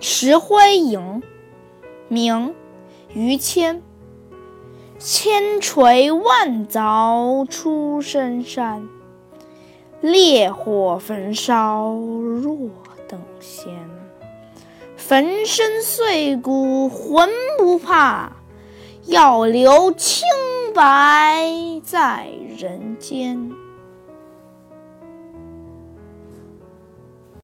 石灰吟明于谦。千锤万凿出深山烈火焚烧若等闲。粉身碎骨浑不怕要留清白在人间。